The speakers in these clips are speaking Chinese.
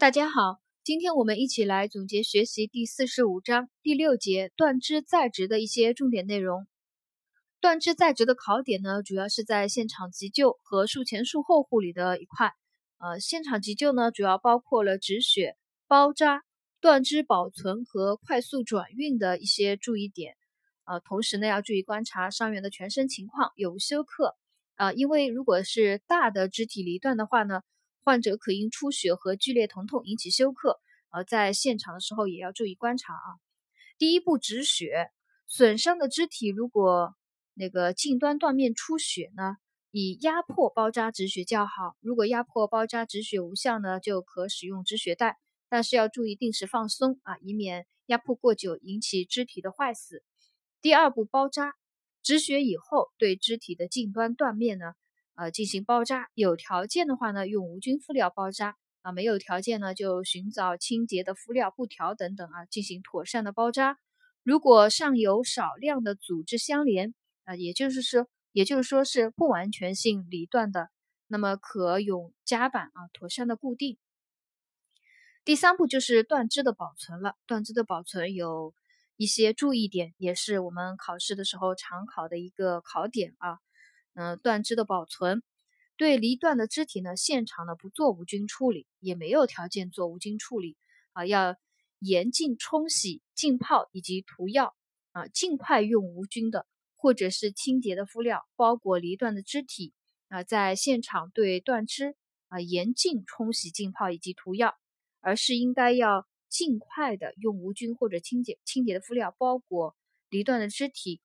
大家好，今天我们一起来总结学习第四十五章第六节断肢在职的一些重点内容。断肢在职的考点呢，主要是在现场急救和术前术后护理的一块。呃，现场急救呢，主要包括了止血、包扎、断肢保存和快速转运的一些注意点。呃，同时呢，要注意观察伤员的全身情况，有无休克。啊，因为如果是大的肢体离断的话呢。患者可因出血和剧烈疼痛引起休克，而在现场的时候也要注意观察啊。第一步止血，损伤的肢体如果那个近端断面出血呢，以压迫包扎止血较好。如果压迫包扎止血无效呢，就可使用止血带，但是要注意定时放松啊，以免压迫过久引起肢体的坏死。第二步包扎，止血以后对肢体的近端断面呢。呃，进行包扎，有条件的话呢，用无菌敷料包扎啊；没有条件呢，就寻找清洁的敷料、布条等等啊，进行妥善的包扎。如果尚有少量的组织相连啊，也就是说，也就是说是不完全性离断的，那么可用夹板啊，妥善的固定。第三步就是断肢的保存了，断肢的保存有一些注意点，也是我们考试的时候常考的一个考点啊。嗯，断肢的保存，对离断的肢体呢，现场呢不做无菌处理，也没有条件做无菌处理啊，要严禁冲洗、浸泡以及涂药啊，尽快用无菌的或者是清洁的敷料包裹离断的肢体啊，在现场对断肢啊严禁冲洗、浸泡以及涂药，而是应该要尽快的用无菌或者清洁清洁的敷料包裹离断的肢体。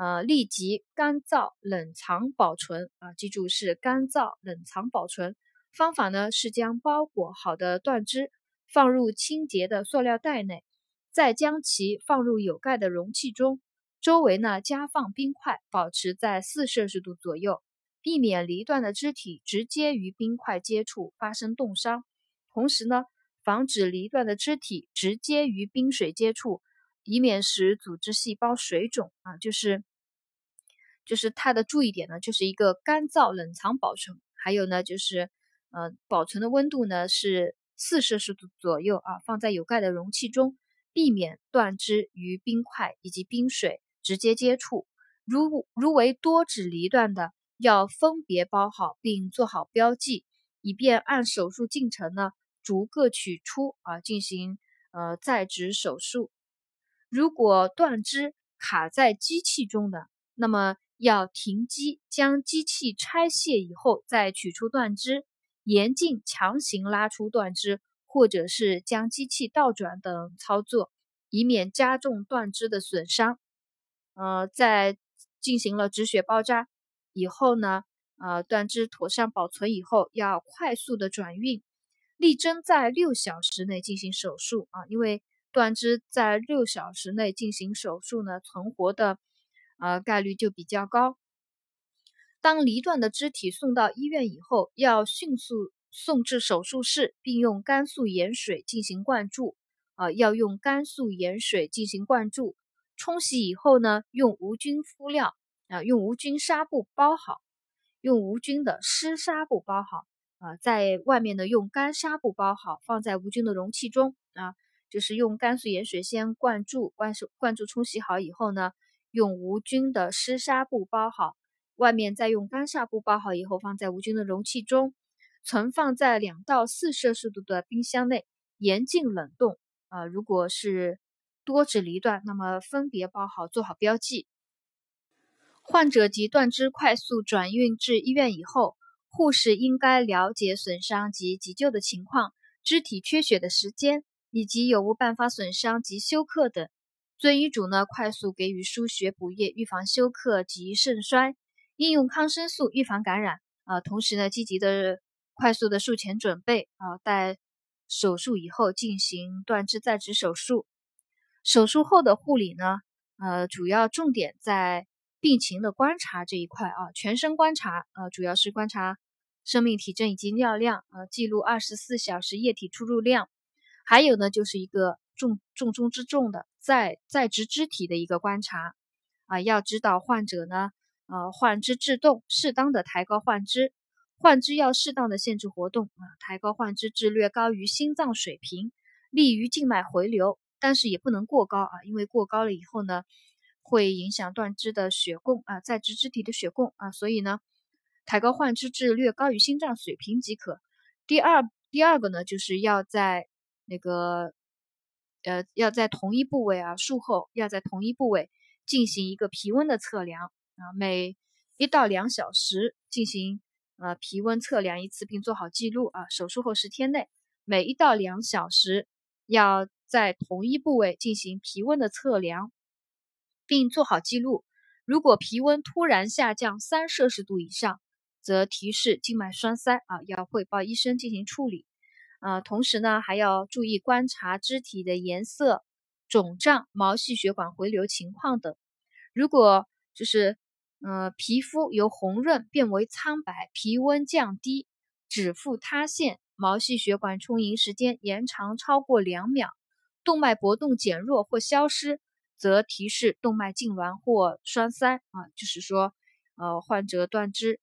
呃，立即干燥冷藏保存啊，记住是干燥冷藏保存。方法呢是将包裹好的断肢放入清洁的塑料袋内，再将其放入有盖的容器中，周围呢加放冰块，保持在四摄氏度左右，避免离断的肢体直接与冰块接触发生冻伤。同时呢，防止离断的肢体直接与冰水接触，以免使组织细胞水肿啊，就是。就是它的注意点呢，就是一个干燥冷藏保存，还有呢就是，呃，保存的温度呢是四摄氏度左右啊，放在有盖的容器中，避免断肢与冰块以及冰水直接接触。如如为多指离断的，要分别包好并做好标记，以便按手术进程呢逐个取出啊，进行呃再植手术。如果断肢卡在机器中的，那么。要停机，将机器拆卸以后再取出断肢，严禁强行拉出断肢，或者是将机器倒转等操作，以免加重断肢的损伤。呃，在进行了止血包扎以后呢，呃，断肢妥善保存以后，要快速的转运，力争在六小时内进行手术啊，因为断肢在六小时内进行手术呢，存活的。啊，概率就比较高。当离断的肢体送到医院以后，要迅速送至手术室，并用甘肃盐水进行灌注。啊，要用甘肃盐水进行灌注。冲洗以后呢，用无菌敷料啊，用无菌纱布包好，用无菌的湿纱布包好。啊，在外面呢，用干纱布包好，放在无菌的容器中。啊，就是用甘肃盐水先灌注，灌注灌注冲洗好以后呢。用无菌的湿纱布包好，外面再用干纱布包好以后，放在无菌的容器中，存放在两到四摄氏度的冰箱内，严禁冷冻。啊，如果是多指离断，那么分别包好，做好标记。患者及断肢快速转运至医院以后，护士应该了解损伤及急救的情况、肢体缺血的时间，以及有无伴发损伤及休克等。遵医嘱呢，快速给予输血补液，预防休克及肾衰；应用抗生素预防感染。啊，同时呢，积极的、快速的术前准备啊，待手术以后进行断肢再植手术。手术后的护理呢，呃，主要重点在病情的观察这一块啊，全身观察，呃，主要是观察生命体征以及尿量，呃，记录二十四小时液体出入量，还有呢，就是一个。重重中之重的在在职肢体的一个观察啊，要指导患者呢，呃，患肢制动，适当的抬高患肢，患肢要适当的限制活动啊，抬高患肢至略高于心脏水平，利于静脉回流，但是也不能过高啊，因为过高了以后呢，会影响断肢的血供啊，在职肢体的血供啊，所以呢，抬高患肢至略高于心脏水平即可。第二，第二个呢，就是要在那个呃，要在同一部位啊，术后要在同一部位进行一个皮温的测量啊，每一到两小时进行。呃，皮温测量一次，并做好记录啊。手术后十天内，每一到两小时要在同一部位进行皮温的测量，并做好记录。如果皮温突然下降三摄氏度以上，则提示静脉栓塞啊，要汇报医生进行处理。啊，同时呢，还要注意观察肢体的颜色、肿胀、毛细血管回流情况等。如果就是。呃，皮肤由红润变为苍白，皮温降低，指腹塌陷，毛细血管充盈时间延长超过两秒，动脉搏动减弱或消失，则提示动脉痉挛或栓塞啊，就是说，呃，患者断肢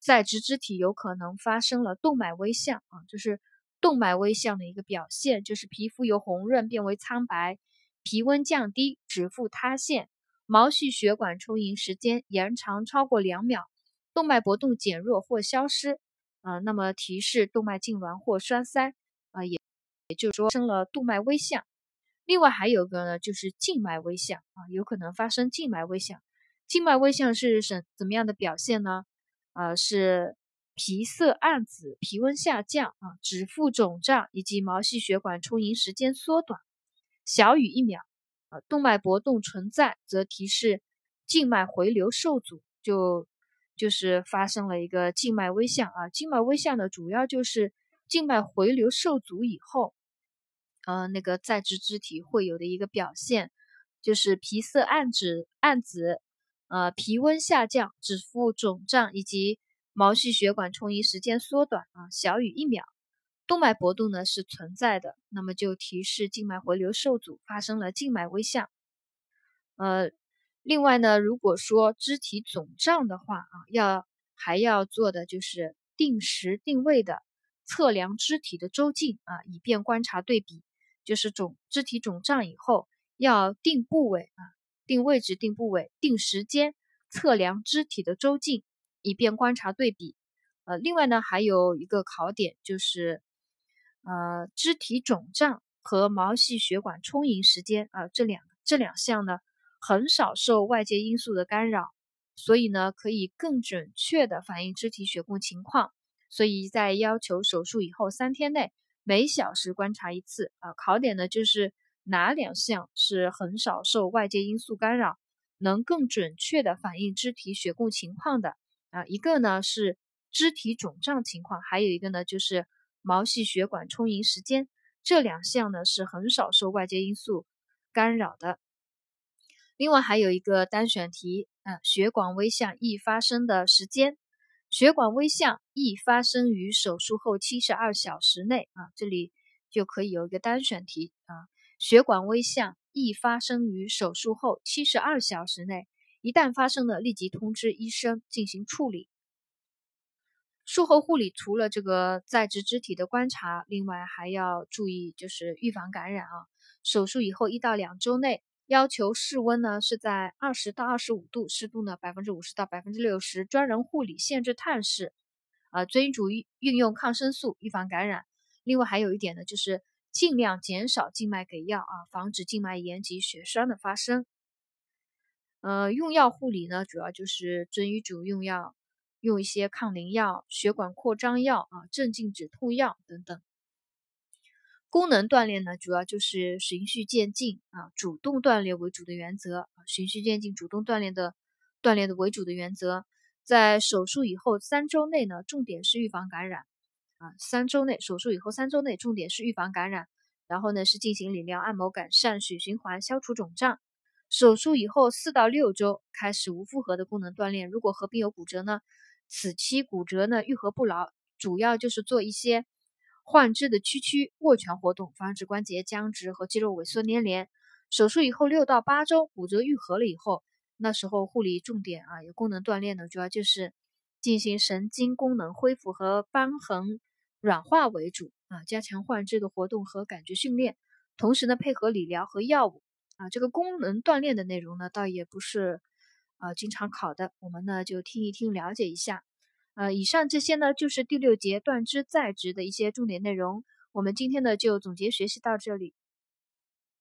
在植肢体有可能发生了动脉微象啊，就是动脉微象的一个表现，就是皮肤由红润变为苍白，皮温降低，指腹塌陷。毛细血管充盈时间延长超过两秒，动脉搏动减弱或消失，啊，那么提示动脉痉挛或栓塞，啊，也也就是说生了动脉微象。另外还有个呢，就是静脉微象，啊，有可能发生静脉微象。静脉微象是什怎么样的表现呢？啊，是皮色暗紫，皮温下降，啊，指腹肿胀，以及毛细血管充盈时间缩短，小于一秒啊。动脉搏动存在，则提示静脉回流受阻，就就是发生了一个静脉微象啊。静脉微象呢，主要就是静脉回流受阻以后，呃，那个在职肢体会有的一个表现，就是皮色暗紫、暗紫，呃，皮温下降，指腹肿胀，以及毛细血管充盈时间缩短啊，小于一秒。动脉搏动呢是存在的，那么就提示静脉回流受阻，发生了静脉微象。呃，另外呢，如果说肢体肿胀的话啊，要还要做的就是定时定位的测量肢体的周径啊，以便观察对比。就是肿肢体肿胀以后，要定部位啊，定位置、定部位、定时间测量肢体的周径，以便观察对比。呃，另外呢，还有一个考点就是。呃，肢体肿胀和毛细血管充盈时间啊，这两这两项呢，很少受外界因素的干扰，所以呢，可以更准确的反映肢体血供情况。所以在要求手术以后三天内每小时观察一次啊。考点呢，就是哪两项是很少受外界因素干扰，能更准确的反映肢体血供情况的啊？一个呢是肢体肿胀情况，还有一个呢就是。毛细血管充盈时间这两项呢是很少受外界因素干扰的。另外还有一个单选题，啊，血管微象易发生的时间，血管微象易发生于手术后七十二小时内啊，这里就可以有一个单选题啊，血管微象易发生于手术后七十二小时内，一旦发生了，立即通知医生进行处理。术后护理除了这个在职肢体的观察，另外还要注意就是预防感染啊。手术以后一到两周内，要求室温呢是在二十到二十五度，湿度呢百分之五十到百分之六十，专人护理，限制探视，啊，遵嘱运用抗生素预防感染。另外还有一点呢，就是尽量减少静脉给药啊，防止静脉炎及血栓的发生。呃，用药护理呢，主要就是遵医嘱用药。用一些抗凝药、血管扩张药啊、镇静止痛药等等。功能锻炼呢，主要就是循序渐进啊，主动锻炼为主的原则啊，循序渐进、主动锻炼的锻炼的为主的原则。在手术以后三周内呢，重点是预防感染啊。三周内手术以后三周内，重点是预防感染。然后呢，是进行理疗、按摩，改善血循环，消除肿胀。手术以后四到六周开始无负荷的功能锻炼。如果合并有骨折呢？此期骨折呢愈合不牢，主要就是做一些患肢的屈曲握拳活动，防止关节僵直和肌肉萎缩粘连。手术以后六到八周骨折愈合了以后，那时候护理重点啊有功能锻炼呢，主要就是进行神经功能恢复和瘢痕软化为主啊，加强患肢的活动和感觉训练，同时呢配合理疗和药物啊，这个功能锻炼的内容呢倒也不是啊经常考的，我们呢就听一听了解一下。呃，以上这些呢就是第六节断肢再植的一些重点内容，我们今天呢就总结学习到这里。